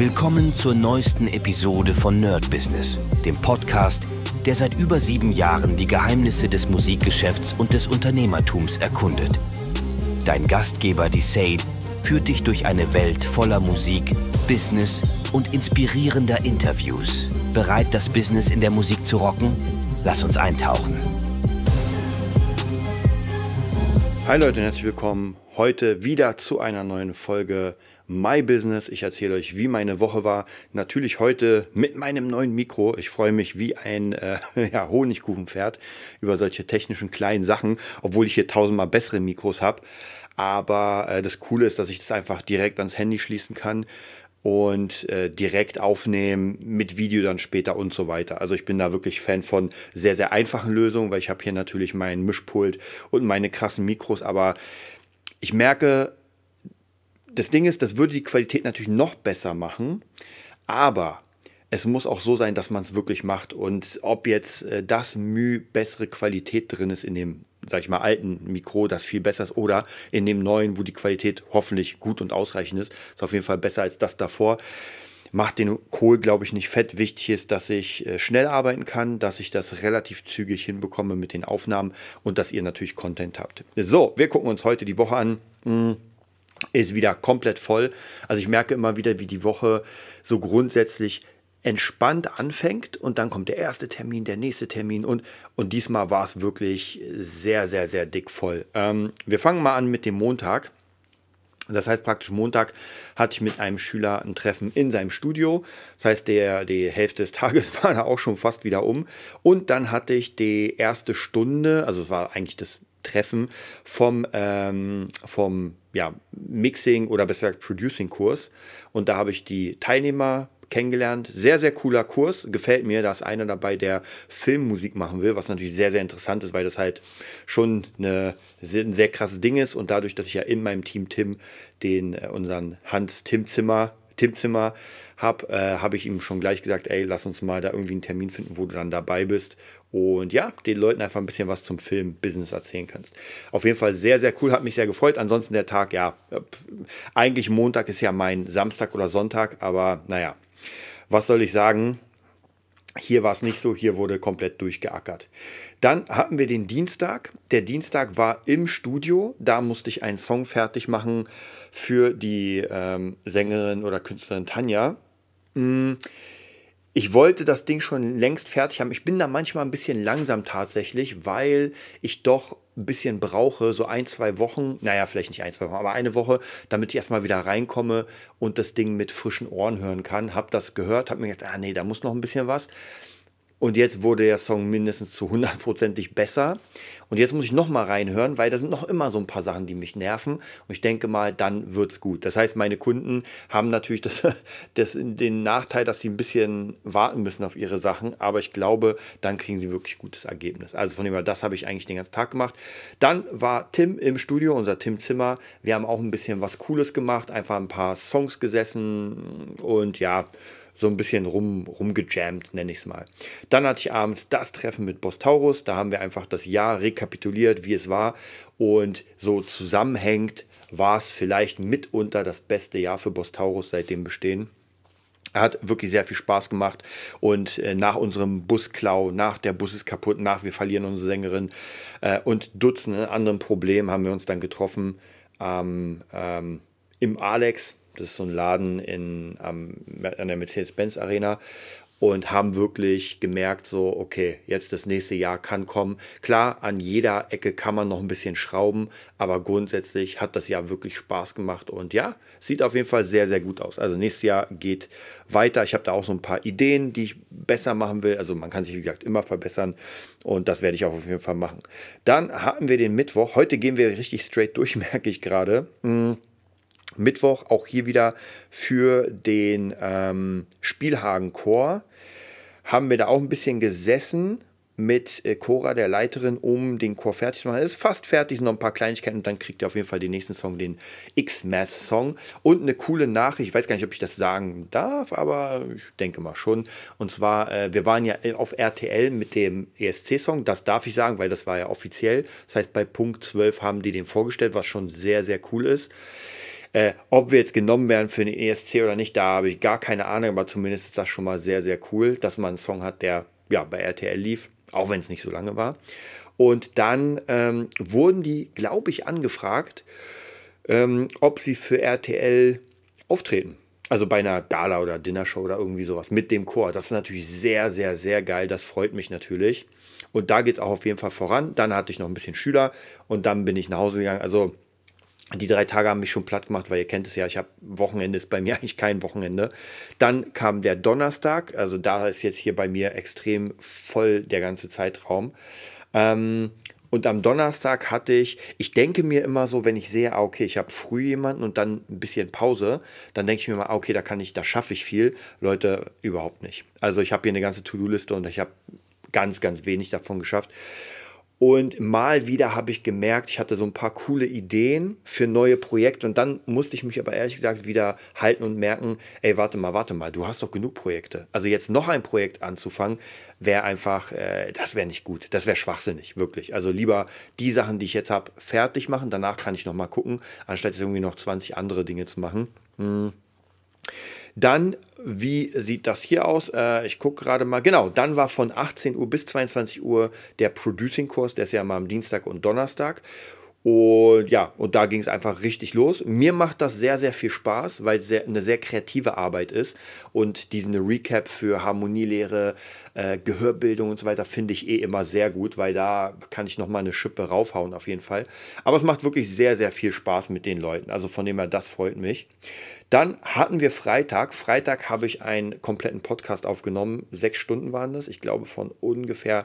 Willkommen zur neuesten Episode von Nerd Business, dem Podcast, der seit über sieben Jahren die Geheimnisse des Musikgeschäfts und des Unternehmertums erkundet. Dein Gastgeber, die Sade, führt dich durch eine Welt voller Musik, Business und inspirierender Interviews. Bereit, das Business in der Musik zu rocken? Lass uns eintauchen. Hi Leute herzlich willkommen heute wieder zu einer neuen Folge My Business. Ich erzähle euch, wie meine Woche war. Natürlich heute mit meinem neuen Mikro. Ich freue mich wie ein äh, ja, Honigkuchenpferd über solche technischen kleinen Sachen, obwohl ich hier tausendmal bessere Mikros habe. Aber äh, das Coole ist, dass ich das einfach direkt ans Handy schließen kann und äh, direkt aufnehmen mit Video dann später und so weiter. Also ich bin da wirklich Fan von sehr, sehr einfachen Lösungen, weil ich habe hier natürlich meinen Mischpult und meine krassen Mikros, aber ich merke, das Ding ist, das würde die Qualität natürlich noch besser machen, aber es muss auch so sein, dass man es wirklich macht. Und ob jetzt äh, das Mühe bessere Qualität drin ist in dem, sag ich mal, alten Mikro, das viel besser ist, oder in dem neuen, wo die Qualität hoffentlich gut und ausreichend ist, ist auf jeden Fall besser als das davor. Macht den Kohl, glaube ich, nicht fett. Wichtig ist, dass ich äh, schnell arbeiten kann, dass ich das relativ zügig hinbekomme mit den Aufnahmen und dass ihr natürlich Content habt. So, wir gucken uns heute die Woche an. Hm ist wieder komplett voll. Also ich merke immer wieder, wie die Woche so grundsätzlich entspannt anfängt und dann kommt der erste Termin, der nächste Termin und, und diesmal war es wirklich sehr, sehr, sehr dick voll. Ähm, wir fangen mal an mit dem Montag. Das heißt praktisch Montag hatte ich mit einem Schüler ein Treffen in seinem Studio. Das heißt, der, die Hälfte des Tages war da auch schon fast wieder um. Und dann hatte ich die erste Stunde, also es war eigentlich das Treffen vom, ähm, vom ja, Mixing oder besser gesagt Producing-Kurs. Und da habe ich die Teilnehmer kennengelernt. Sehr, sehr cooler Kurs. Gefällt mir. Da ist einer dabei, der Filmmusik machen will, was natürlich sehr, sehr interessant ist, weil das halt schon eine, ein sehr krasses Ding ist. Und dadurch, dass ich ja in meinem Team Tim den, äh, unseren Hans Tim Zimmer, Tim Zimmer habe, äh, habe ich ihm schon gleich gesagt, ey, lass uns mal da irgendwie einen Termin finden, wo du dann dabei bist und ja, den Leuten einfach ein bisschen was zum Film-Business erzählen kannst. Auf jeden Fall sehr, sehr cool, hat mich sehr gefreut. Ansonsten der Tag, ja, eigentlich Montag ist ja mein Samstag oder Sonntag, aber naja, was soll ich sagen? Hier war es nicht so, hier wurde komplett durchgeackert. Dann hatten wir den Dienstag. Der Dienstag war im Studio. Da musste ich einen Song fertig machen für die ähm, Sängerin oder Künstlerin Tanja. Hm ich wollte das Ding schon längst fertig haben. Ich bin da manchmal ein bisschen langsam tatsächlich, weil ich doch ein bisschen brauche, so ein, zwei Wochen, naja, vielleicht nicht ein, zwei Wochen, aber eine Woche, damit ich erstmal wieder reinkomme und das Ding mit frischen Ohren hören kann. Hab das gehört, hab mir gedacht, ah nee, da muss noch ein bisschen was. Und jetzt wurde der Song mindestens zu hundertprozentig besser. Und jetzt muss ich noch mal reinhören, weil da sind noch immer so ein paar Sachen, die mich nerven. Und ich denke mal, dann wird es gut. Das heißt, meine Kunden haben natürlich das, das, den Nachteil, dass sie ein bisschen warten müssen auf ihre Sachen. Aber ich glaube, dann kriegen sie wirklich gutes Ergebnis. Also von dem her, das habe ich eigentlich den ganzen Tag gemacht. Dann war Tim im Studio, unser Tim Zimmer. Wir haben auch ein bisschen was Cooles gemacht, einfach ein paar Songs gesessen und ja, so ein bisschen rum, rumgejammt, nenne ich es mal. Dann hatte ich abends das Treffen mit Boss Taurus. Da haben wir einfach das Jahr rekapituliert, wie es war. Und so zusammenhängt war es vielleicht mitunter das beste Jahr für Boss Taurus seit dem Bestehen. Er hat wirklich sehr viel Spaß gemacht und äh, nach unserem Busklau, nach der Bus ist kaputt, nach wir verlieren unsere Sängerin äh, und Dutzenden anderen Problemen haben wir uns dann getroffen ähm, ähm, im Alex das ist so ein Laden in, am, an der Mercedes-Benz Arena und haben wirklich gemerkt, so, okay, jetzt das nächste Jahr kann kommen. Klar, an jeder Ecke kann man noch ein bisschen schrauben, aber grundsätzlich hat das Jahr wirklich Spaß gemacht und ja, sieht auf jeden Fall sehr, sehr gut aus. Also nächstes Jahr geht weiter. Ich habe da auch so ein paar Ideen, die ich besser machen will. Also man kann sich, wie gesagt, immer verbessern und das werde ich auch auf jeden Fall machen. Dann hatten wir den Mittwoch. Heute gehen wir richtig straight durch, merke ich gerade. Hm. Mittwoch auch hier wieder für den ähm, Spielhagen Chor. Haben wir da auch ein bisschen gesessen mit äh, Cora, der Leiterin, um den Chor fertig zu machen. Ist fast fertig, sind noch ein paar Kleinigkeiten und dann kriegt ihr auf jeden Fall den nächsten Song, den X-Mass-Song. Und eine coole Nachricht, ich weiß gar nicht, ob ich das sagen darf, aber ich denke mal schon. Und zwar, äh, wir waren ja auf RTL mit dem ESC-Song, das darf ich sagen, weil das war ja offiziell. Das heißt, bei Punkt 12 haben die den vorgestellt, was schon sehr, sehr cool ist. Äh, ob wir jetzt genommen werden für den ESC oder nicht, da habe ich gar keine Ahnung, aber zumindest ist das schon mal sehr, sehr cool, dass man einen Song hat, der ja bei RTL lief, auch wenn es nicht so lange war. Und dann ähm, wurden die, glaube ich, angefragt, ähm, ob sie für RTL auftreten. Also bei einer Gala oder Dinnershow oder irgendwie sowas mit dem Chor. Das ist natürlich sehr, sehr, sehr geil. Das freut mich natürlich. Und da geht es auch auf jeden Fall voran. Dann hatte ich noch ein bisschen Schüler und dann bin ich nach Hause gegangen. Also die drei Tage haben mich schon platt gemacht, weil ihr kennt es ja, ich habe Wochenende ist bei mir eigentlich kein Wochenende. Dann kam der Donnerstag, also da ist jetzt hier bei mir extrem voll der ganze Zeitraum. Ähm, und am Donnerstag hatte ich, ich denke mir immer so, wenn ich sehe, ah, okay, ich habe früh jemanden und dann ein bisschen Pause, dann denke ich mir mal, ah, okay, da kann ich, da schaffe ich viel. Leute, überhaupt nicht. Also ich habe hier eine ganze To-Do-Liste und ich habe ganz, ganz wenig davon geschafft. Und mal wieder habe ich gemerkt, ich hatte so ein paar coole Ideen für neue Projekte und dann musste ich mich aber ehrlich gesagt wieder halten und merken, ey, warte mal, warte mal, du hast doch genug Projekte. Also jetzt noch ein Projekt anzufangen, wäre einfach, äh, das wäre nicht gut, das wäre schwachsinnig, wirklich. Also lieber die Sachen, die ich jetzt habe, fertig machen, danach kann ich noch mal gucken, anstatt irgendwie noch 20 andere Dinge zu machen. Hm. Dann, wie sieht das hier aus? Äh, ich gucke gerade mal. Genau, dann war von 18 Uhr bis 22 Uhr der Producing-Kurs, der ist ja mal am Dienstag und Donnerstag. Und ja, und da ging es einfach richtig los. Mir macht das sehr, sehr viel Spaß, weil es eine sehr kreative Arbeit ist. Und diesen Recap für Harmonielehre, äh, Gehörbildung und so weiter finde ich eh immer sehr gut, weil da kann ich nochmal eine Schippe raufhauen auf jeden Fall. Aber es macht wirklich sehr, sehr viel Spaß mit den Leuten. Also von dem her, das freut mich. Dann hatten wir Freitag. Freitag habe ich einen kompletten Podcast aufgenommen. Sechs Stunden waren das. Ich glaube, von ungefähr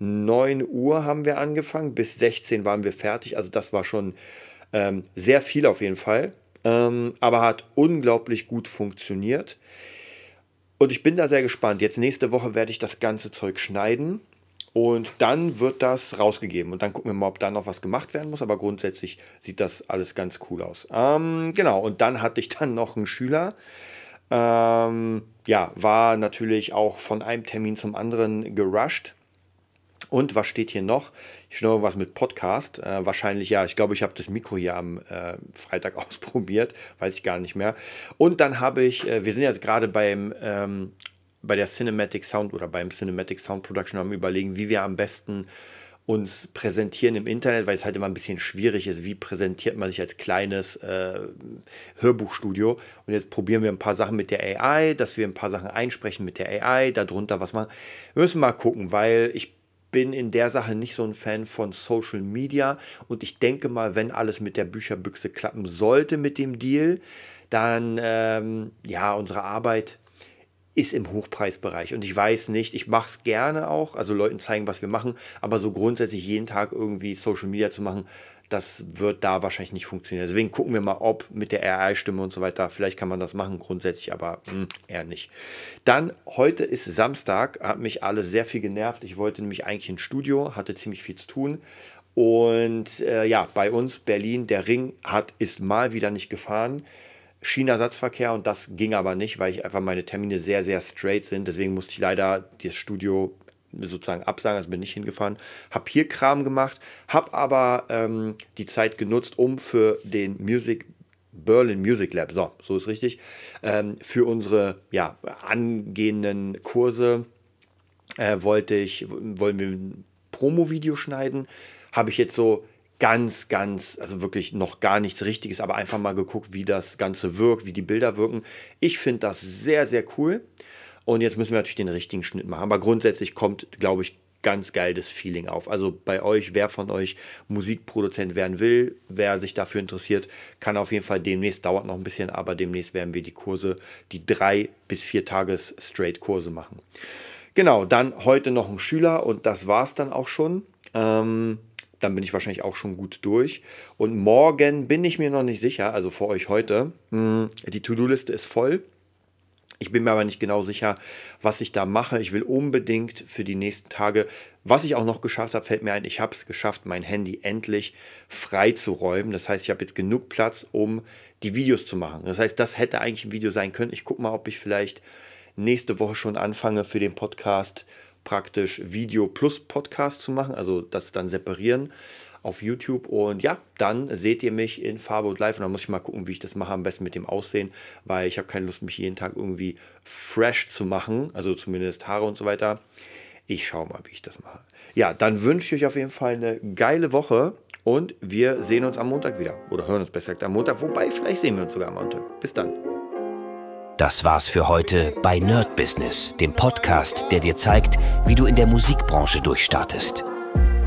9 Uhr haben wir angefangen, bis 16 waren wir fertig. Also das war schon ähm, sehr viel auf jeden Fall, ähm, aber hat unglaublich gut funktioniert. Und ich bin da sehr gespannt. Jetzt nächste Woche werde ich das ganze Zeug schneiden und dann wird das rausgegeben. Und dann gucken wir mal, ob da noch was gemacht werden muss. Aber grundsätzlich sieht das alles ganz cool aus. Ähm, genau, und dann hatte ich dann noch einen Schüler. Ähm, ja, war natürlich auch von einem Termin zum anderen gerusht. Und was steht hier noch? Ich noch was mit Podcast. Äh, wahrscheinlich ja. Ich glaube, ich habe das Mikro hier am äh, Freitag ausprobiert. Weiß ich gar nicht mehr. Und dann habe ich, äh, wir sind jetzt gerade beim ähm, bei der Cinematic Sound oder beim Cinematic Sound Production haben überlegen, wie wir am besten uns präsentieren im Internet, weil es halt immer ein bisschen schwierig ist, wie präsentiert man sich als kleines äh, Hörbuchstudio. Und jetzt probieren wir ein paar Sachen mit der AI, dass wir ein paar Sachen einsprechen mit der AI, darunter was machen. Wir müssen mal gucken, weil ich bin in der Sache nicht so ein Fan von Social Media. Und ich denke mal, wenn alles mit der Bücherbüchse klappen sollte mit dem Deal, dann ähm, ja, unsere Arbeit ist im Hochpreisbereich. Und ich weiß nicht, ich mache es gerne auch, also Leuten zeigen, was wir machen, aber so grundsätzlich jeden Tag irgendwie Social Media zu machen, das wird da wahrscheinlich nicht funktionieren. Deswegen gucken wir mal, ob mit der AI-Stimme und so weiter, vielleicht kann man das machen, grundsätzlich, aber mh, hm, eher nicht. Dann, heute ist Samstag, hat mich alle sehr viel genervt. Ich wollte nämlich eigentlich ins Studio, hatte ziemlich viel zu tun. Und äh, ja, bei uns Berlin, der Ring hat, ist mal wieder nicht gefahren. Schienenersatzverkehr und das ging aber nicht, weil ich einfach meine Termine sehr, sehr straight sind. Deswegen musste ich leider das Studio sozusagen absagen, also bin nicht hingefahren, habe hier Kram gemacht, habe aber ähm, die Zeit genutzt, um für den Music Berlin Music Lab, so, so ist richtig, ähm, für unsere ja, angehenden Kurse äh, wollte ich, wollen wir ein Promo-Video schneiden, habe ich jetzt so ganz, ganz, also wirklich noch gar nichts Richtiges, aber einfach mal geguckt, wie das Ganze wirkt, wie die Bilder wirken. Ich finde das sehr, sehr cool. Und jetzt müssen wir natürlich den richtigen Schnitt machen. Aber grundsätzlich kommt, glaube ich, ganz geil das Feeling auf. Also bei euch, wer von euch Musikproduzent werden will, wer sich dafür interessiert, kann auf jeden Fall demnächst, dauert noch ein bisschen, aber demnächst werden wir die Kurse, die drei bis vier Tages Straight Kurse machen. Genau, dann heute noch ein Schüler und das war es dann auch schon. Ähm, dann bin ich wahrscheinlich auch schon gut durch. Und morgen bin ich mir noch nicht sicher, also für euch heute. Hm, die To-Do-Liste ist voll. Ich bin mir aber nicht genau sicher, was ich da mache. Ich will unbedingt für die nächsten Tage, was ich auch noch geschafft habe, fällt mir ein, ich habe es geschafft, mein Handy endlich frei zu räumen. Das heißt, ich habe jetzt genug Platz, um die Videos zu machen. Das heißt, das hätte eigentlich ein Video sein können. Ich gucke mal, ob ich vielleicht nächste Woche schon anfange für den Podcast praktisch Video plus Podcast zu machen, also das dann separieren. Auf YouTube. Und ja, dann seht ihr mich in Farbe und Live. Und dann muss ich mal gucken, wie ich das mache, am besten mit dem Aussehen, weil ich habe keine Lust, mich jeden Tag irgendwie fresh zu machen. Also zumindest Haare und so weiter. Ich schaue mal, wie ich das mache. Ja, dann wünsche ich euch auf jeden Fall eine geile Woche und wir sehen uns am Montag wieder. Oder hören uns besser gesagt am Montag. Wobei, vielleicht sehen wir uns sogar am Montag. Bis dann. Das war's für heute bei Nerd Business, dem Podcast, der dir zeigt, wie du in der Musikbranche durchstartest.